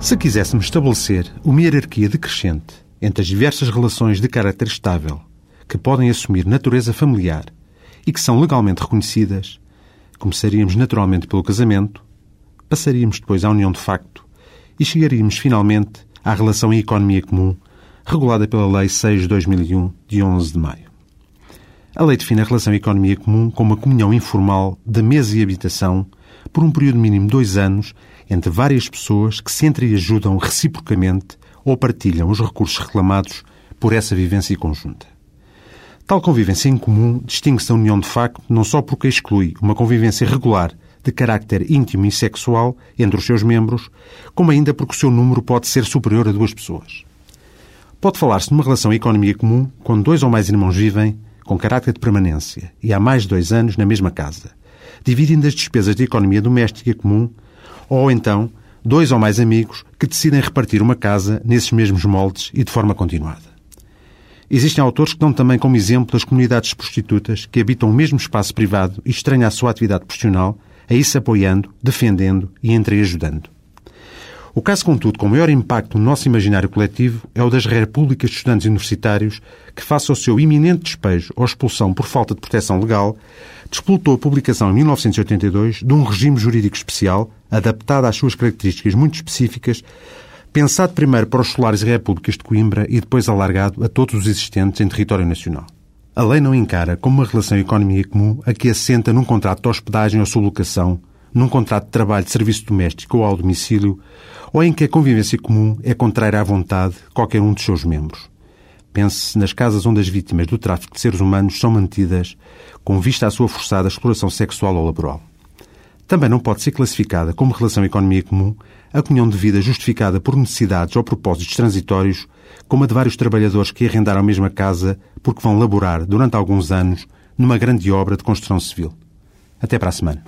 Se quiséssemos estabelecer uma hierarquia decrescente entre as diversas relações de caráter estável que podem assumir natureza familiar e que são legalmente reconhecidas, começaríamos naturalmente pelo casamento, passaríamos depois à união de facto e chegaríamos finalmente à relação em economia comum, regulada pela Lei 6 de 2001, de 11 de maio. A lei define a relação em economia comum como uma comunhão informal de mesa e habitação por um período mínimo de dois anos entre várias pessoas que se entreajudam reciprocamente ou partilham os recursos reclamados por essa vivência conjunta. Tal convivência em comum distingue-se da união de facto não só porque exclui uma convivência regular de carácter íntimo e sexual entre os seus membros, como ainda porque o seu número pode ser superior a duas pessoas. Pode falar-se de uma relação economia comum quando dois ou mais irmãos vivem, com caráter de permanência, e há mais de dois anos na mesma casa, dividindo as despesas de economia doméstica comum ou então dois ou mais amigos que decidem repartir uma casa nesses mesmos moldes e de forma continuada. Existem autores que dão também como exemplo das comunidades prostitutas que habitam o mesmo espaço privado e estranham a sua atividade profissional, aí se apoiando, defendendo e entreajudando. O caso, contudo, com maior impacto no nosso imaginário coletivo é o das repúblicas de estudantes universitários que, face ao seu iminente despejo ou expulsão por falta de proteção legal, despolutou a publicação em 1982 de um regime jurídico especial, adaptado às suas características muito específicas, pensado primeiro para os solares e repúblicas de Coimbra e depois alargado a todos os existentes em território nacional. A lei não encara como uma relação economia comum a que assenta num contrato de hospedagem ou sublocação, num contrato de trabalho de serviço doméstico ou ao domicílio, ou em que a convivência comum é contrária à vontade de qualquer um dos seus membros. Pense-se nas casas onde as vítimas do tráfico de seres humanos são mantidas com vista à sua forçada exploração sexual ou laboral. Também não pode ser classificada como relação economia comum a comunhão de vida justificada por necessidades ou propósitos transitórios, como a de vários trabalhadores que arrendaram a mesma casa porque vão laborar durante alguns anos numa grande obra de construção civil. Até para a semana.